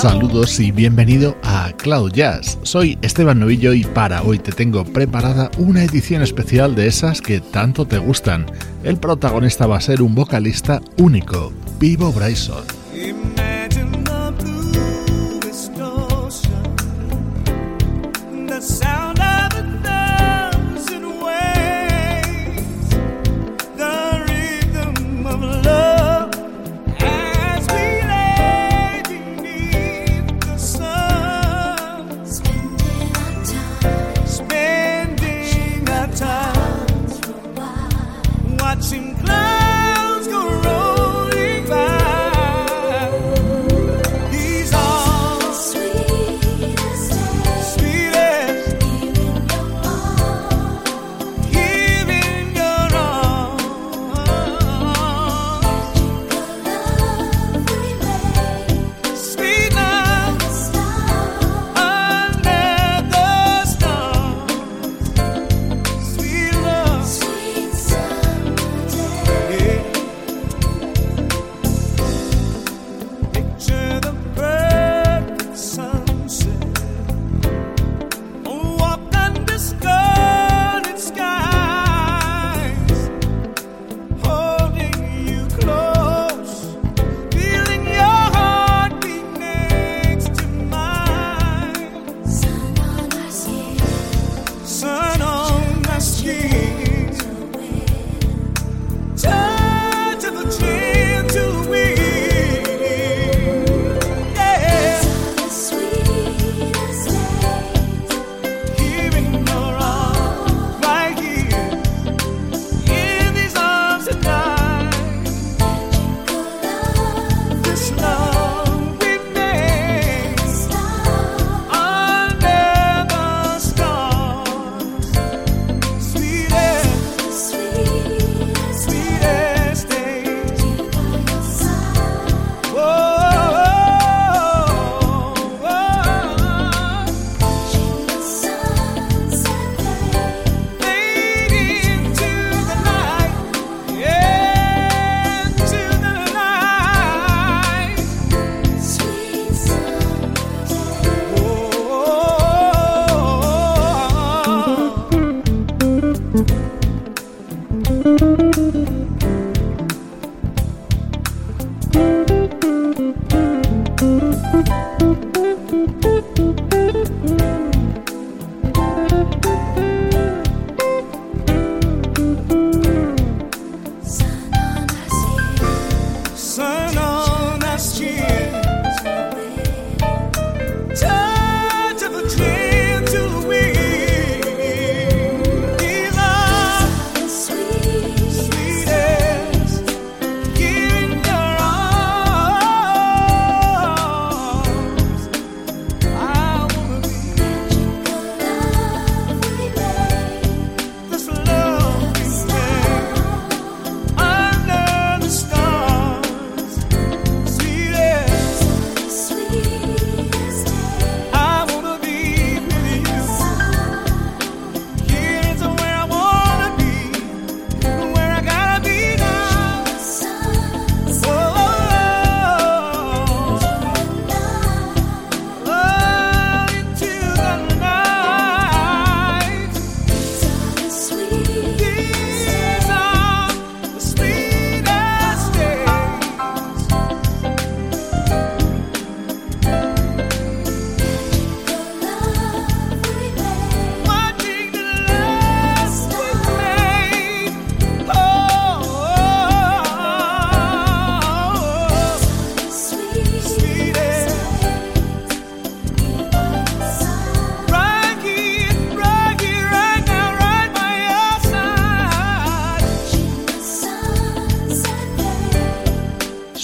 Saludos y bienvenido a Cloud Jazz. Soy Esteban Novillo y para hoy te tengo preparada una edición especial de esas que tanto te gustan. El protagonista va a ser un vocalista único, Vivo Bryson.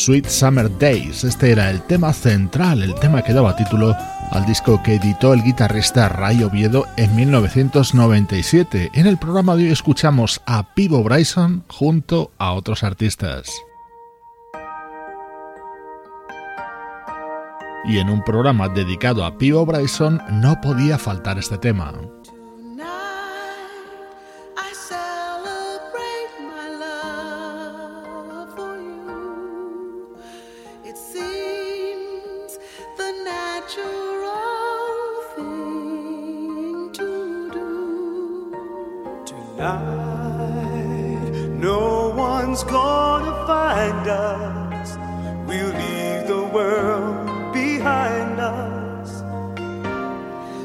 Sweet Summer Days. Este era el tema central, el tema que daba título al disco que editó el guitarrista Ray Oviedo en 1997. En el programa de hoy escuchamos a Pivo Bryson junto a otros artistas. Y en un programa dedicado a Pivo Bryson no podía faltar este tema. tonight. No one's gonna find us. We'll leave the world behind us.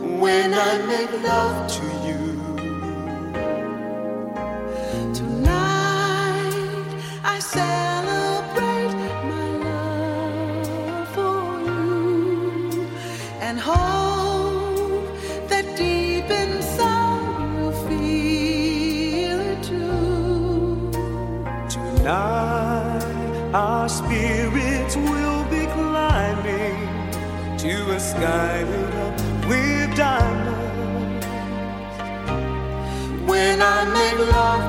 When I make love guided up with diamonds. When I make love.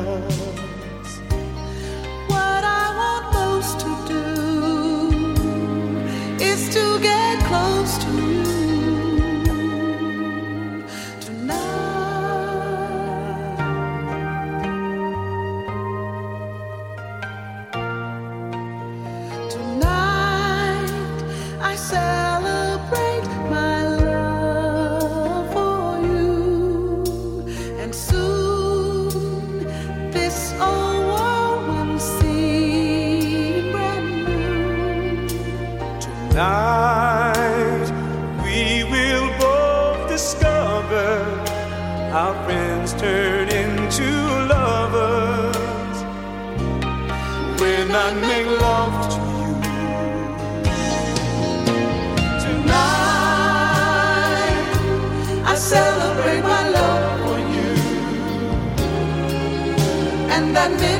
love. Tonight we will both discover our friends turn into lovers when I make love to you. Tonight I celebrate my love for you and that.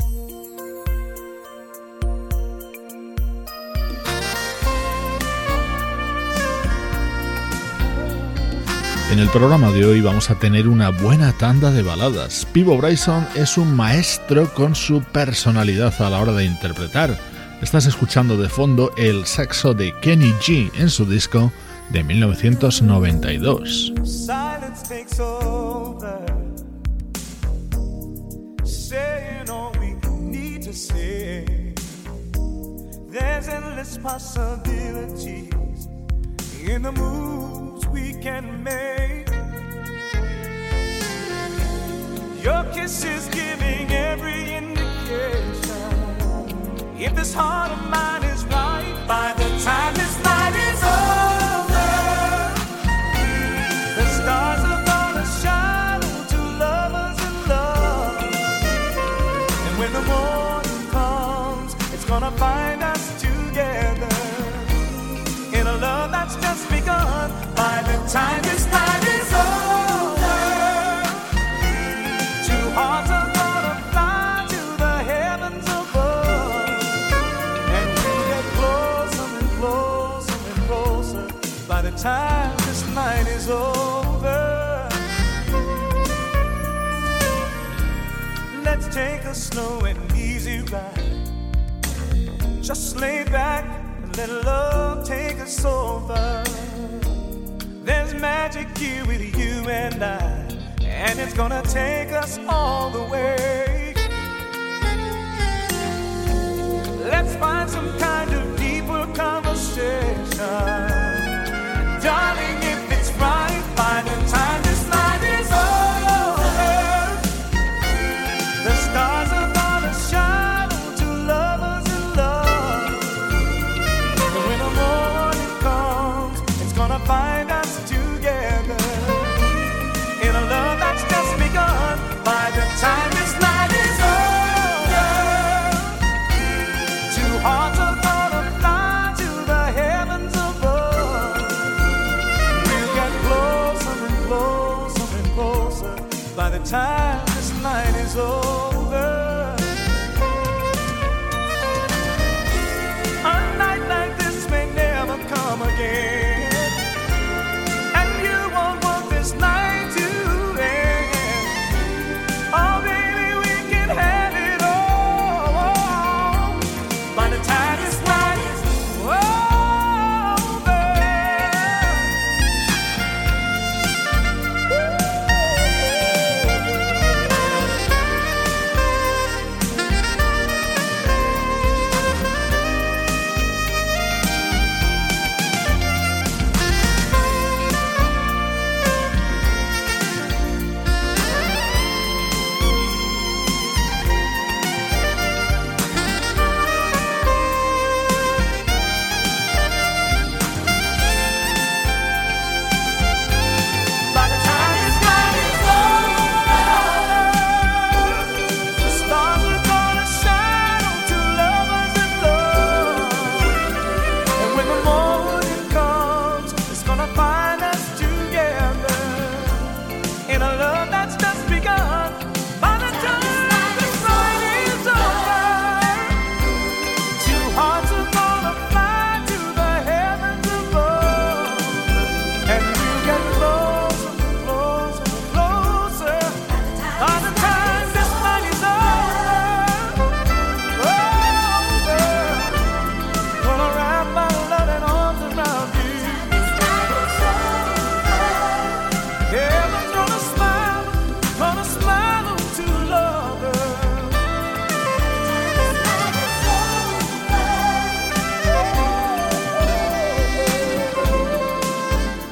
En el programa de hoy vamos a tener una buena tanda de baladas. Pivo Bryson es un maestro con su personalidad a la hora de interpretar. Estás escuchando de fondo el saxo de Kenny G en su disco de 1992. We can make. Your kiss is giving every indication. If this heart of mine a slow and easy ride. Just lay back and let love take us over. There's magic here with you and I, and it's gonna take us all the way. Let's find some kind of deeper conversation. Darling, if it's right by the time by the time this night is over.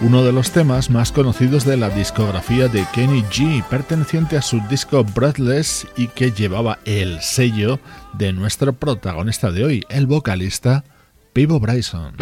Uno de los temas más conocidos de la discografía de Kenny G, perteneciente a su disco Breathless y que llevaba el sello de nuestro protagonista de hoy, el vocalista Pivo Bryson.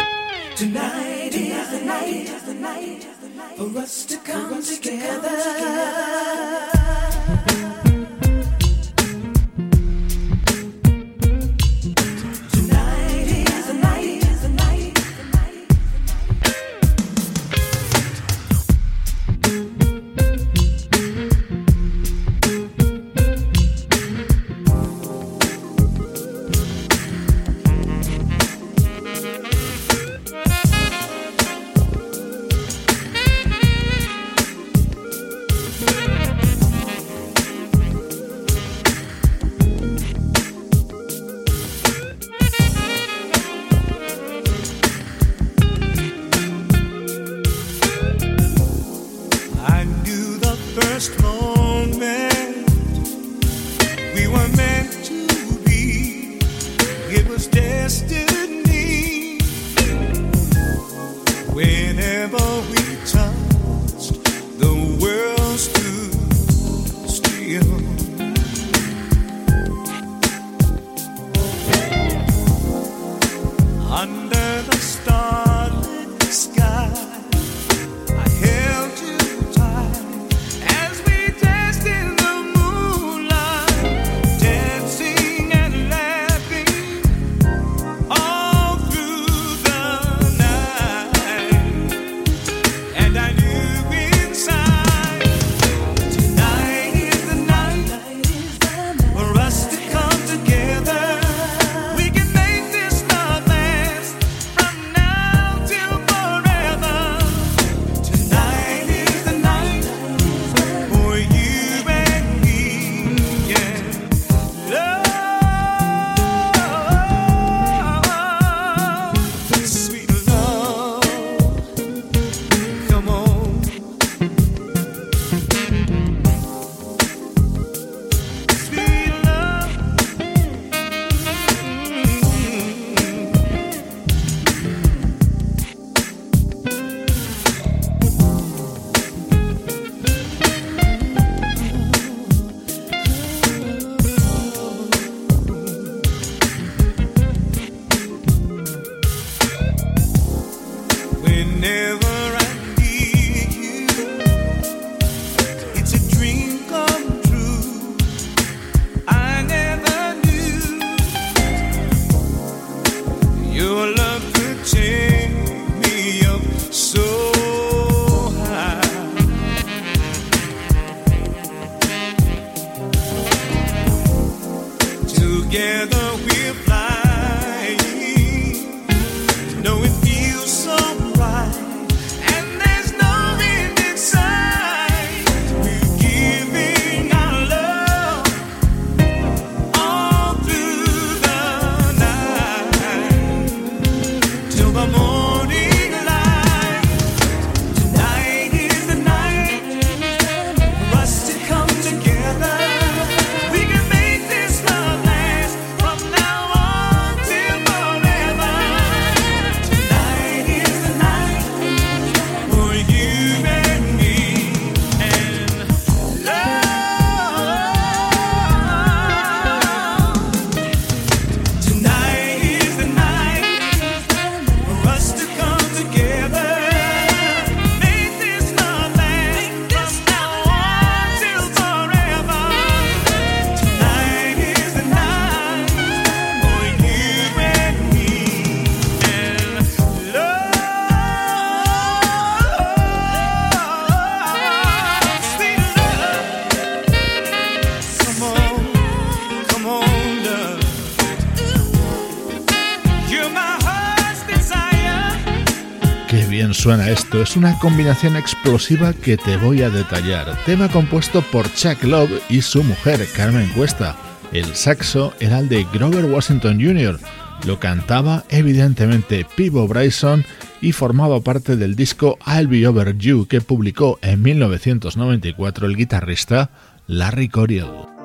Es una combinación explosiva que te voy a detallar. Tema compuesto por Chuck Love y su mujer, Carmen Cuesta. El saxo era el de Grover Washington Jr. Lo cantaba evidentemente Pivo Bryson y formaba parte del disco I'll Be Over You que publicó en 1994 el guitarrista Larry Coryell.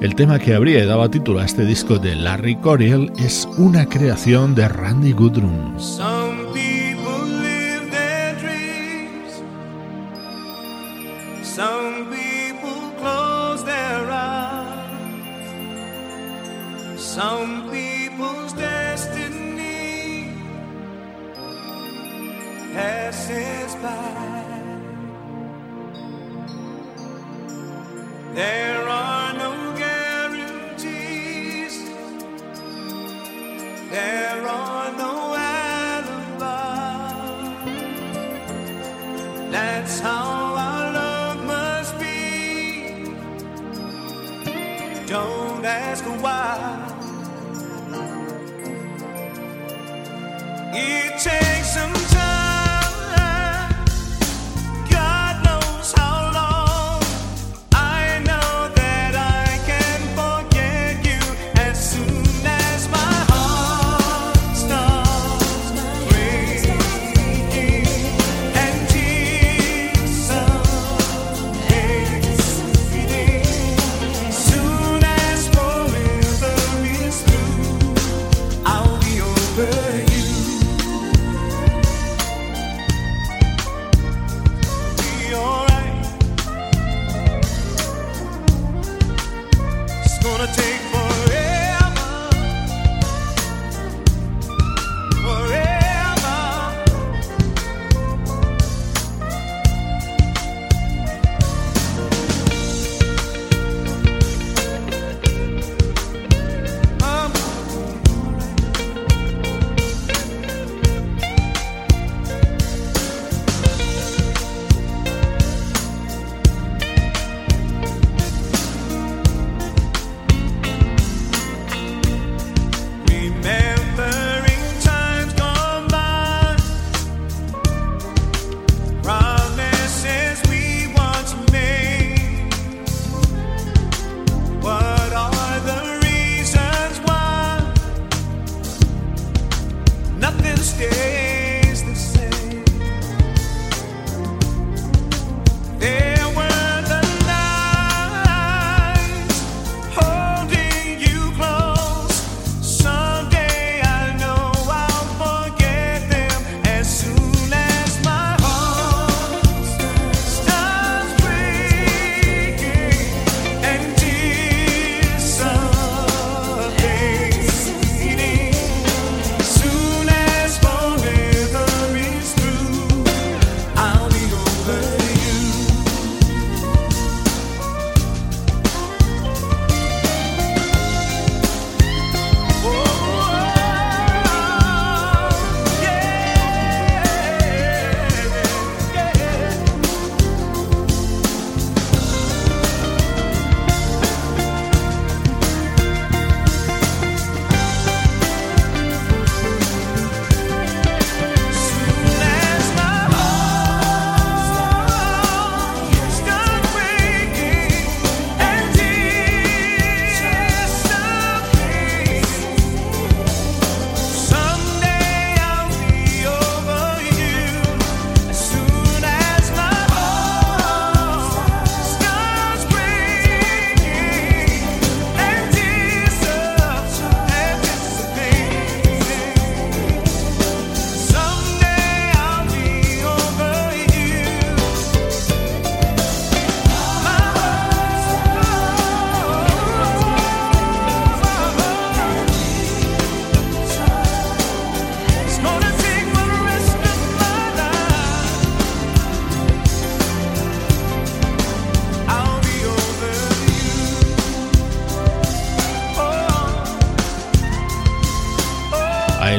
El tema que habría dado título a este disco de Larry Coryell es una creación de Randy Goodrum. Some people's destiny passes by.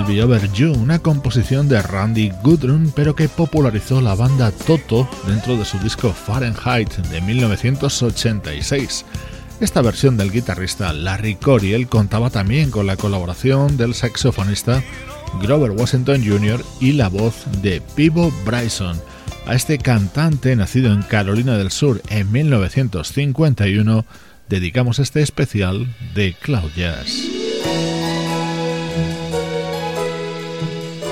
Be Over You, una composición de Randy Goodrun, pero que popularizó la banda Toto dentro de su disco Fahrenheit de 1986. Esta versión del guitarrista Larry Coriel contaba también con la colaboración del saxofonista Grover Washington Jr. y la voz de Pivo Bryson. A este cantante, nacido en Carolina del Sur en 1951, dedicamos este especial de Cloud Jazz.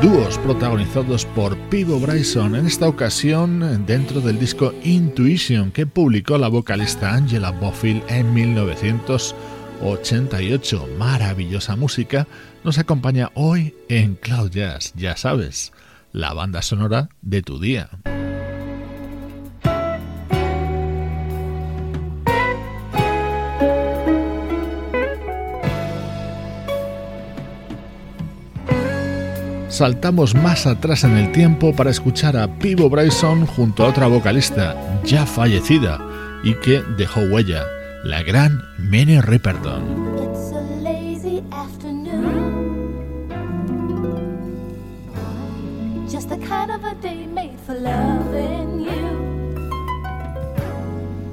Dúos protagonizados por Pivo Bryson, en esta ocasión dentro del disco Intuition que publicó la vocalista Angela Bofill en 1988. Maravillosa música nos acompaña hoy en Cloud Jazz, ya sabes, la banda sonora de tu día. Saltamos más atrás en el tiempo para escuchar a Pivo Bryson junto a otra vocalista ya fallecida y que dejó huella, la gran Minnie Riperton.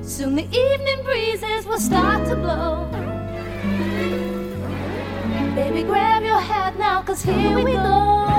Soon the evening breezes will start to blow. Baby, grab your hat now, cause here we go.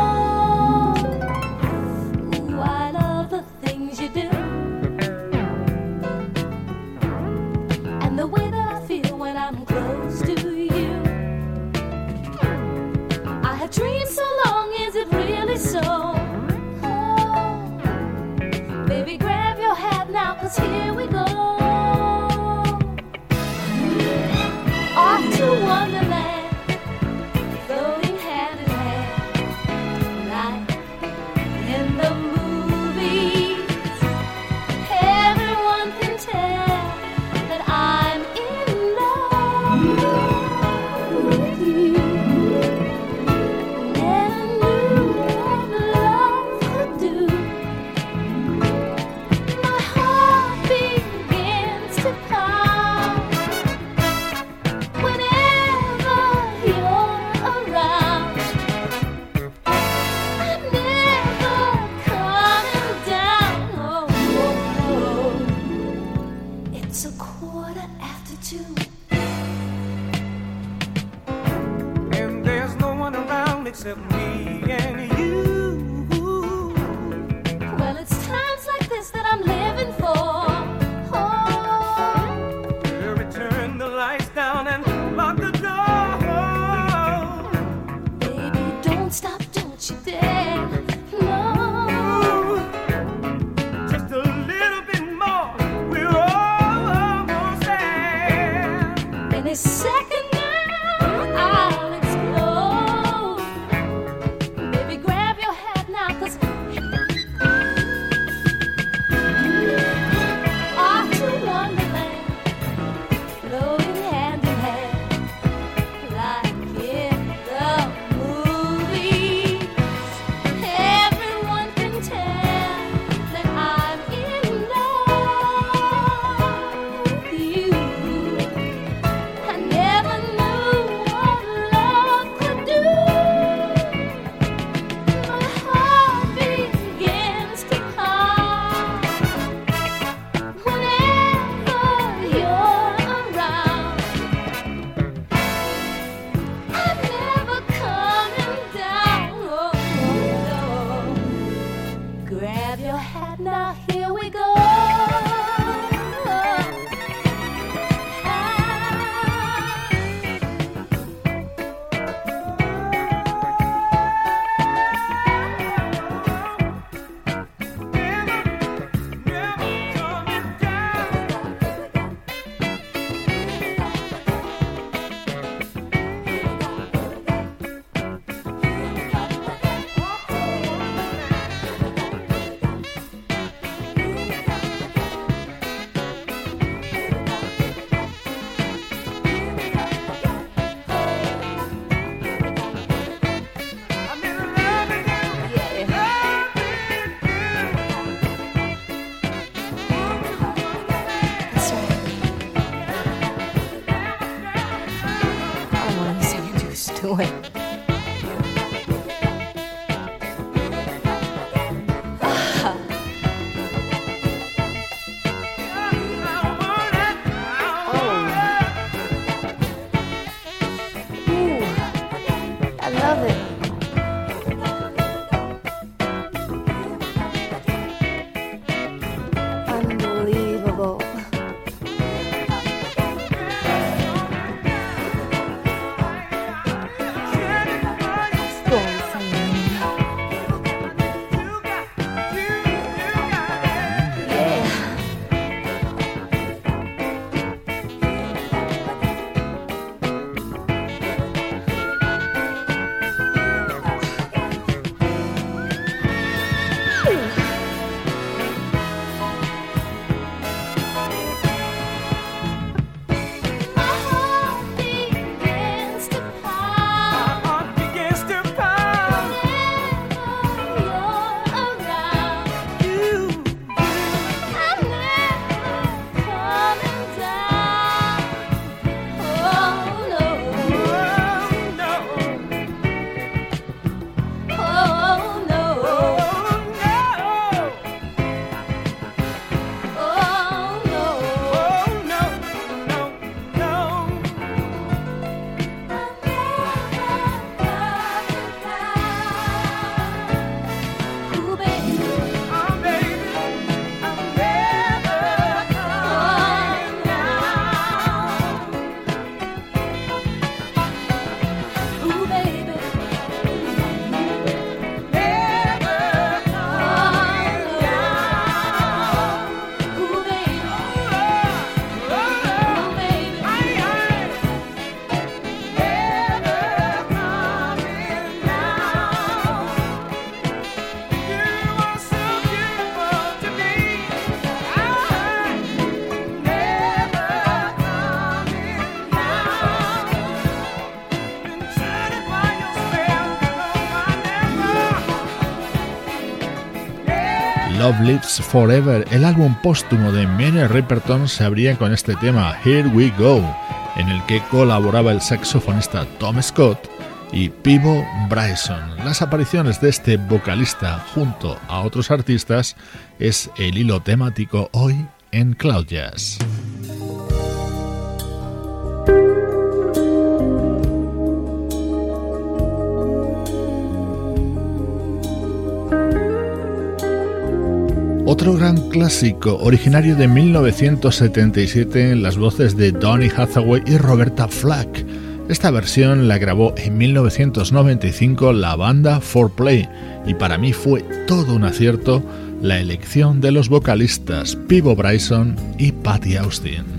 Love Lives Forever, el álbum póstumo de Mary Riperton, se abría con este tema Here We Go, en el que colaboraba el saxofonista Tom Scott y Pivo Bryson. Las apariciones de este vocalista junto a otros artistas es el hilo temático hoy en Cloud Jazz. Otro gran clásico, originario de 1977 en las voces de Donny Hathaway y Roberta Flack. Esta versión la grabó en 1995 la banda 4Play y para mí fue todo un acierto la elección de los vocalistas Pivo Bryson y Patty Austin.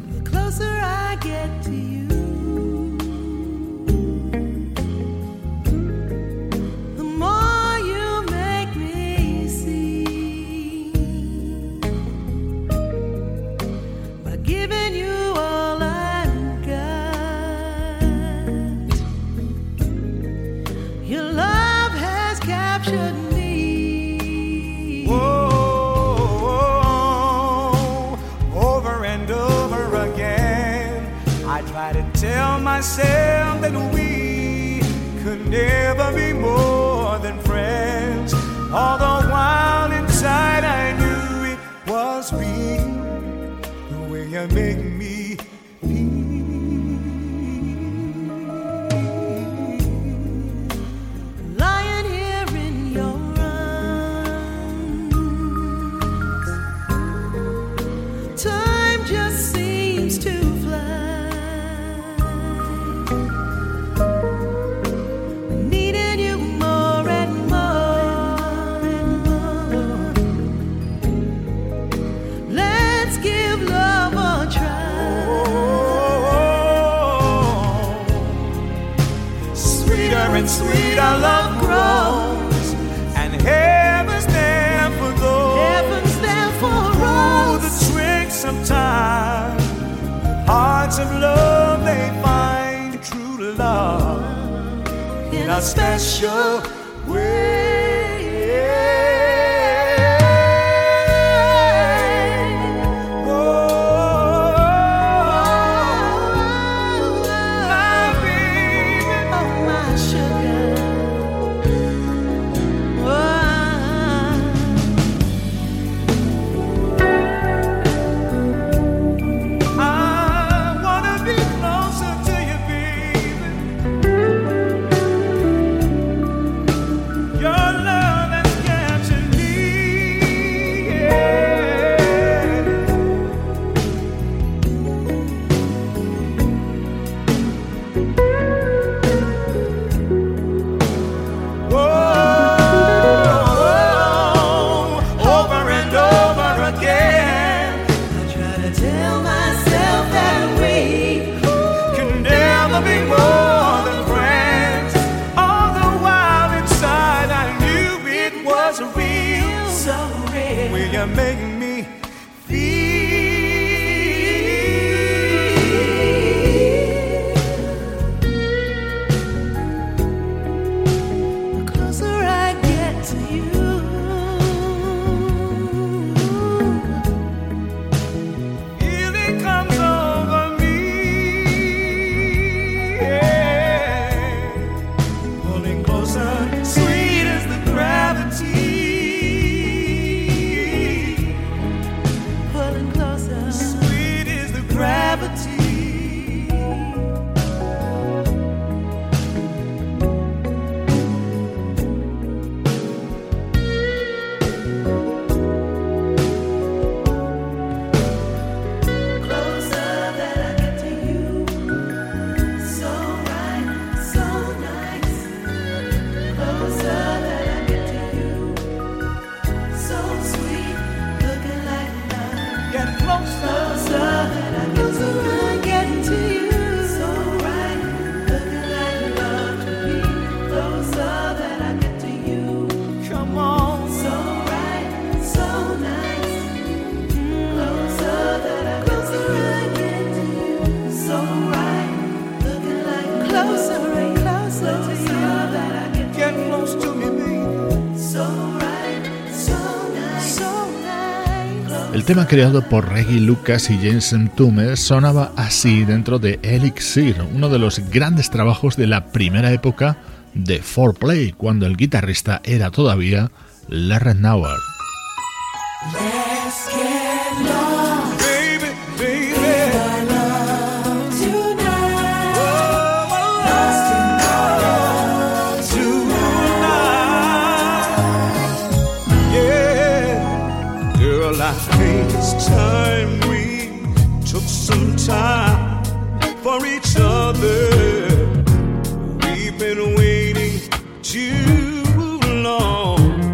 El tema creado por Reggie Lucas y James Tume sonaba así dentro de Elixir, uno de los grandes trabajos de la primera época de 4Play, cuando el guitarrista era todavía Larry Nauer. Time for each other. We've been waiting too long.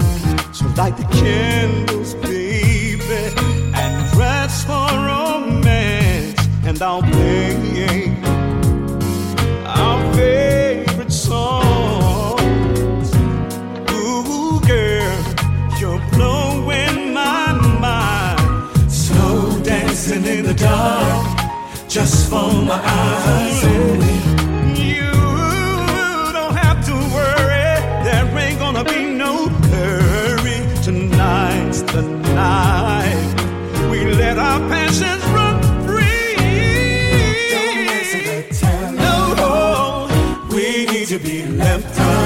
So light the candles, to worry. Then rain gonna be no worry tonight the night. We let our passions run free. No no we need to be left alone.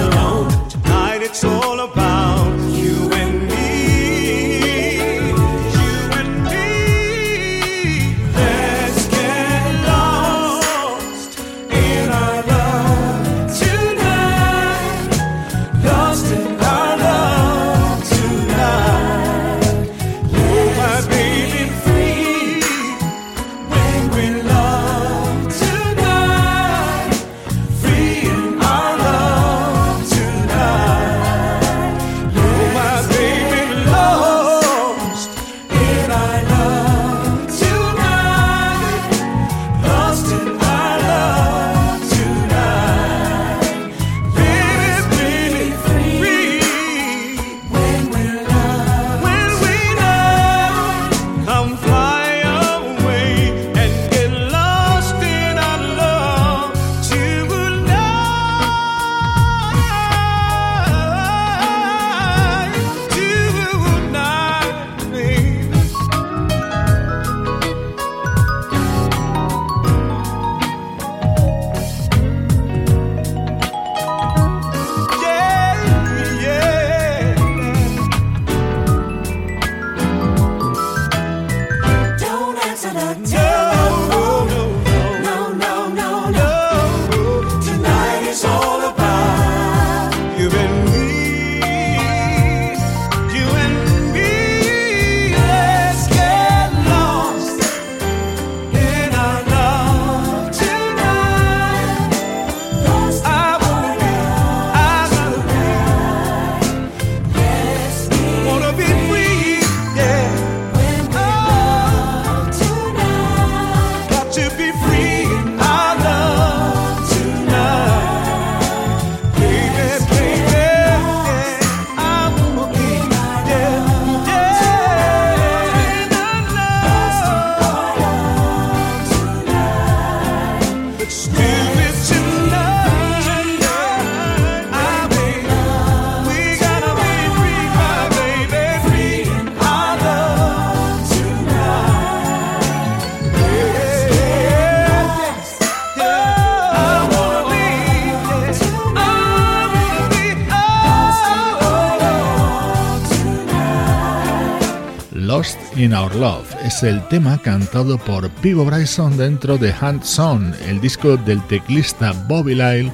In Our Love es el tema cantado por Pivo Bryson dentro de Hands On, el disco del teclista Bobby Lyle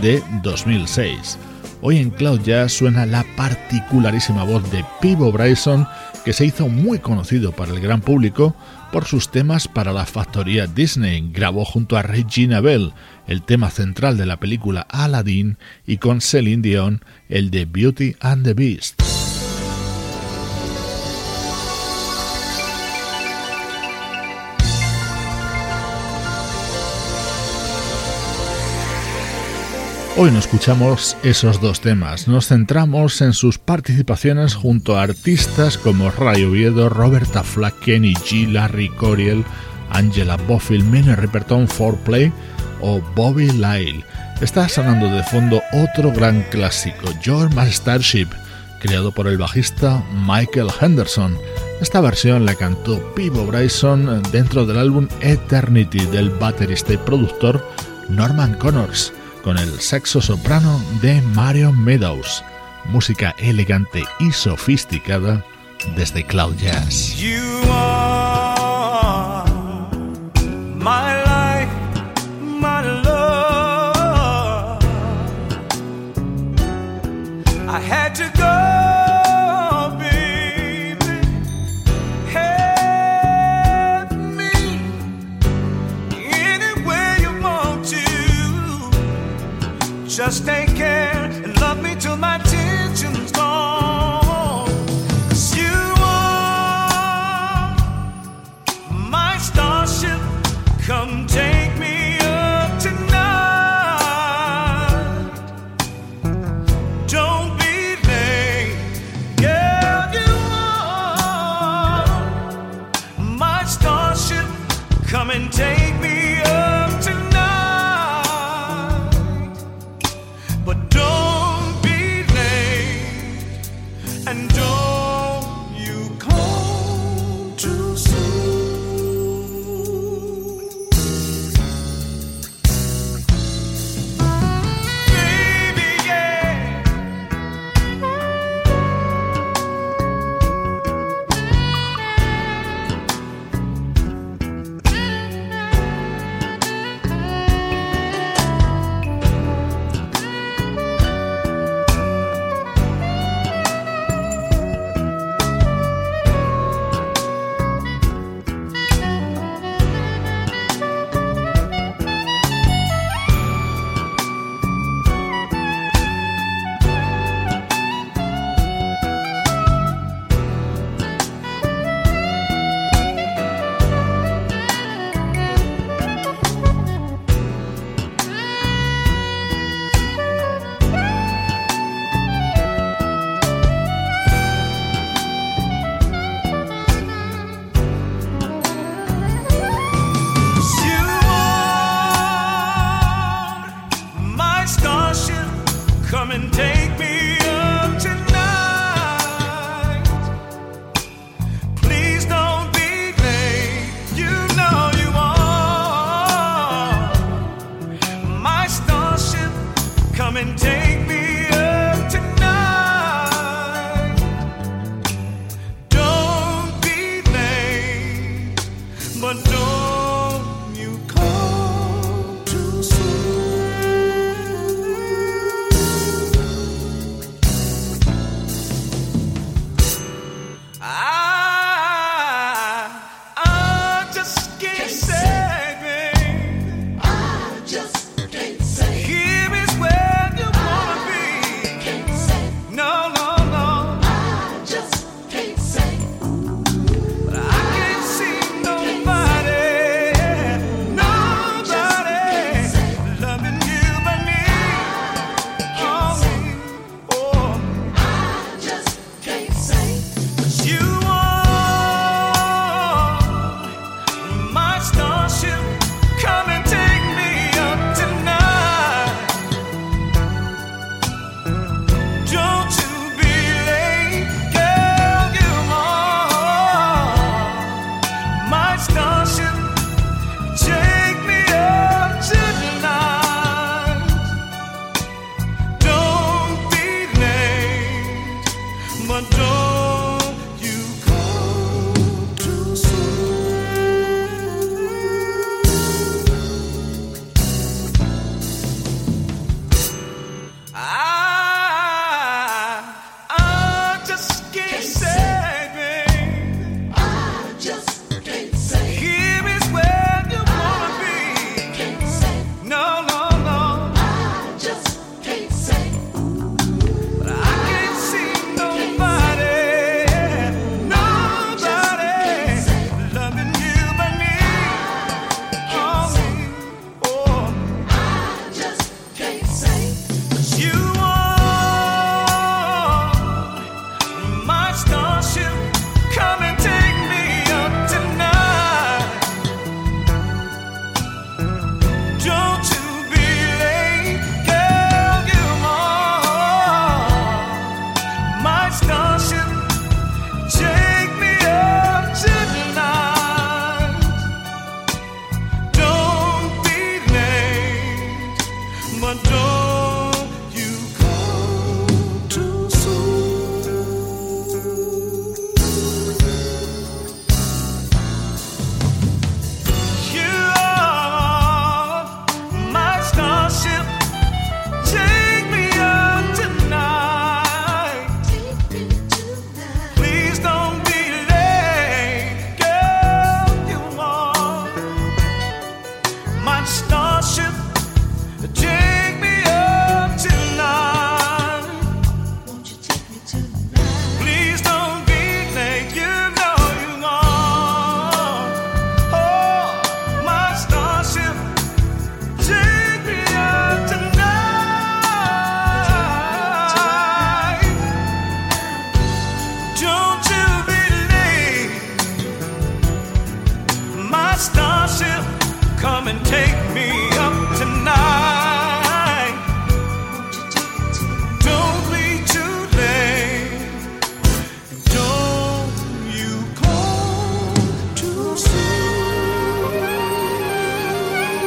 de 2006. Hoy en Cloud Jazz suena la particularísima voz de Pivo Bryson que se hizo muy conocido para el gran público por sus temas para la factoría Disney. Grabó junto a Regina Bell el tema central de la película Aladdin y con Celine Dion el de Beauty and the Beast. Hoy no escuchamos esos dos temas, nos centramos en sus participaciones junto a artistas como Ray Oviedo, Roberta Flack, Kenny G, Larry Coriel, Angela Bofill, Minnie Riperton, Foreplay o Bobby Lyle. Está sonando de fondo otro gran clásico, Your My Starship, creado por el bajista Michael Henderson. Esta versión la cantó Pivo Bryson dentro del álbum Eternity del baterista y productor Norman Connors con el saxo soprano de Mario Meadows, música elegante y sofisticada desde Cloud Jazz. just stay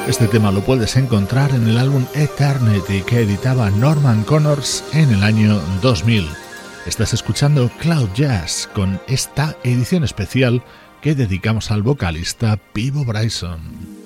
Este tema lo puedes encontrar en el álbum Eternity que editaba Norman Connors en el año 2000. Estás escuchando Cloud Jazz con esta edición especial que dedicamos al vocalista Pivo Bryson.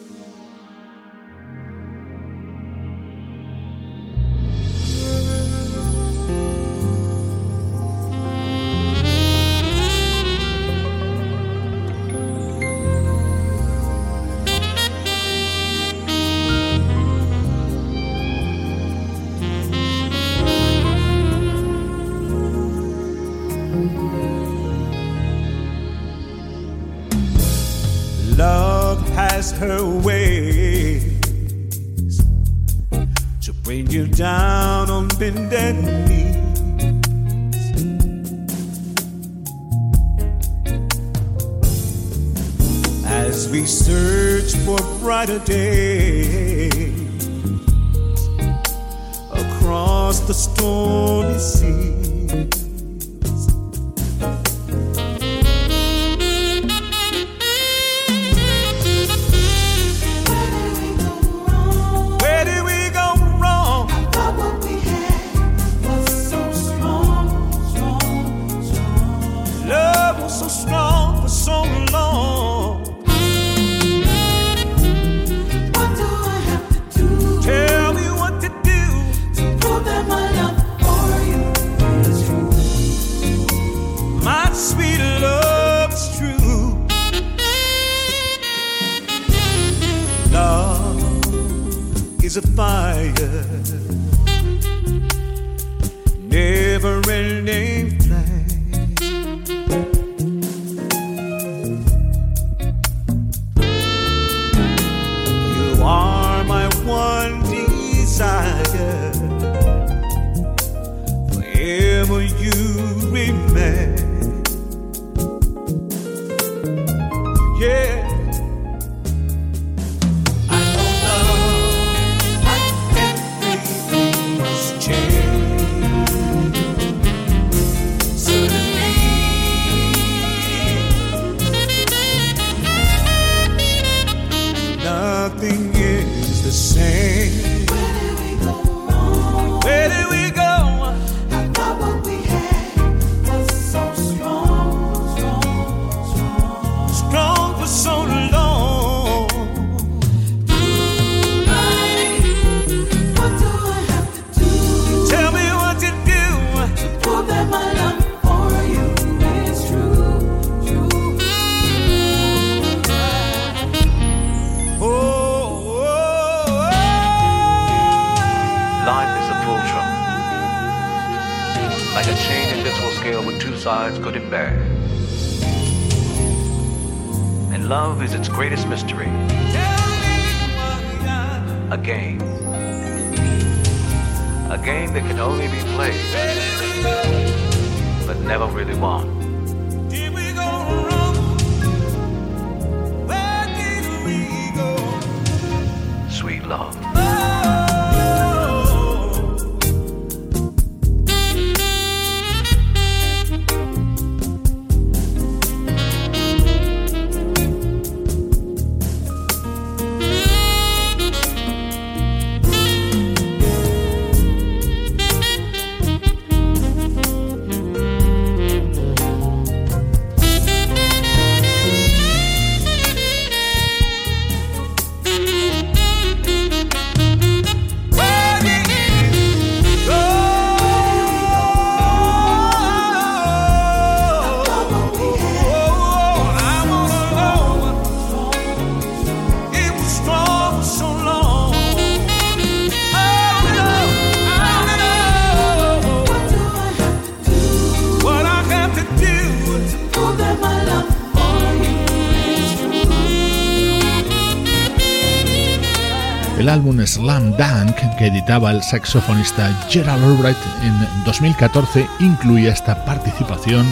que editaba el saxofonista Gerald Albright en 2014 incluía esta participación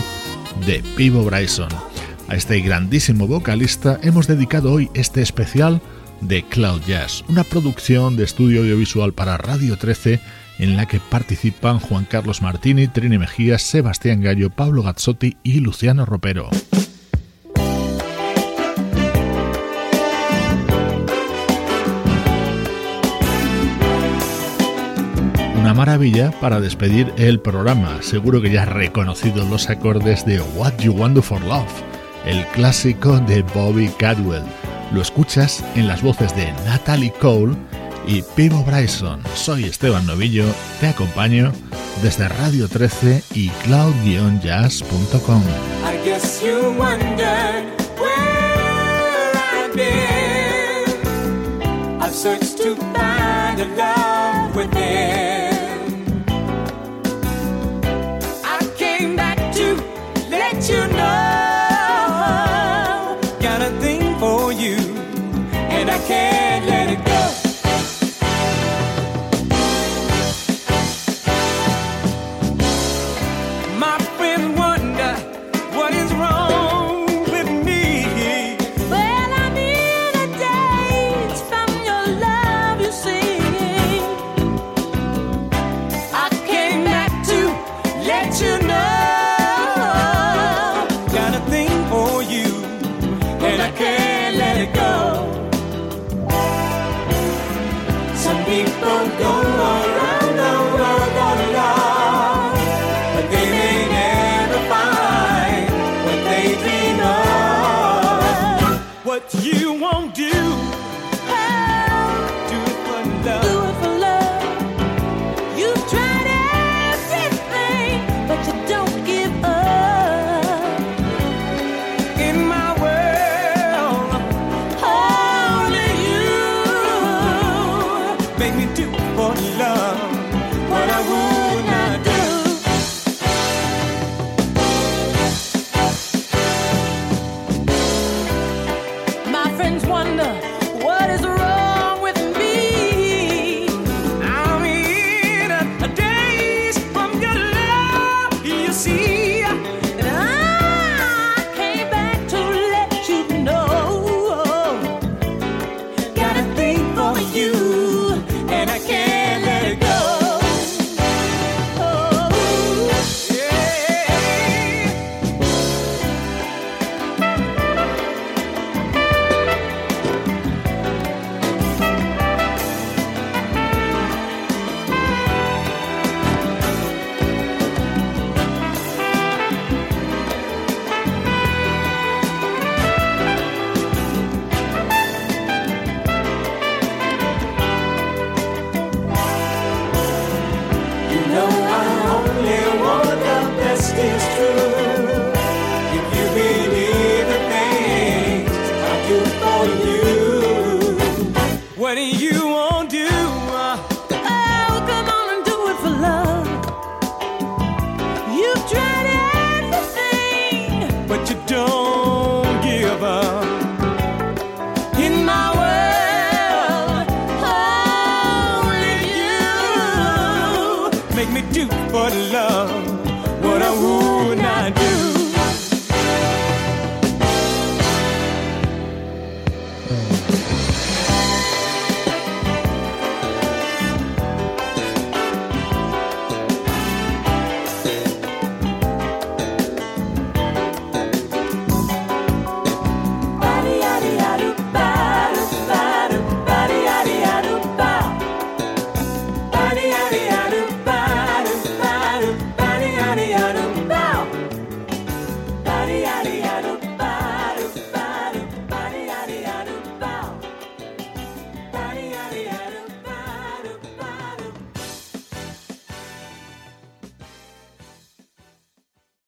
de Pivo Bryson. A este grandísimo vocalista hemos dedicado hoy este especial de Cloud Jazz, una producción de estudio audiovisual para Radio 13 en la que participan Juan Carlos Martini, Trini Mejía, Sebastián Gallo, Pablo Gazzotti y Luciano Ropero. una maravilla para despedir el programa. Seguro que ya has reconocido los acordes de What You Want For Love, el clásico de Bobby Cadwell. Lo escuchas en las voces de Natalie Cole y Pivo Bryson. Soy Esteban Novillo, te acompaño desde Radio 13 y cloud-jazz.com.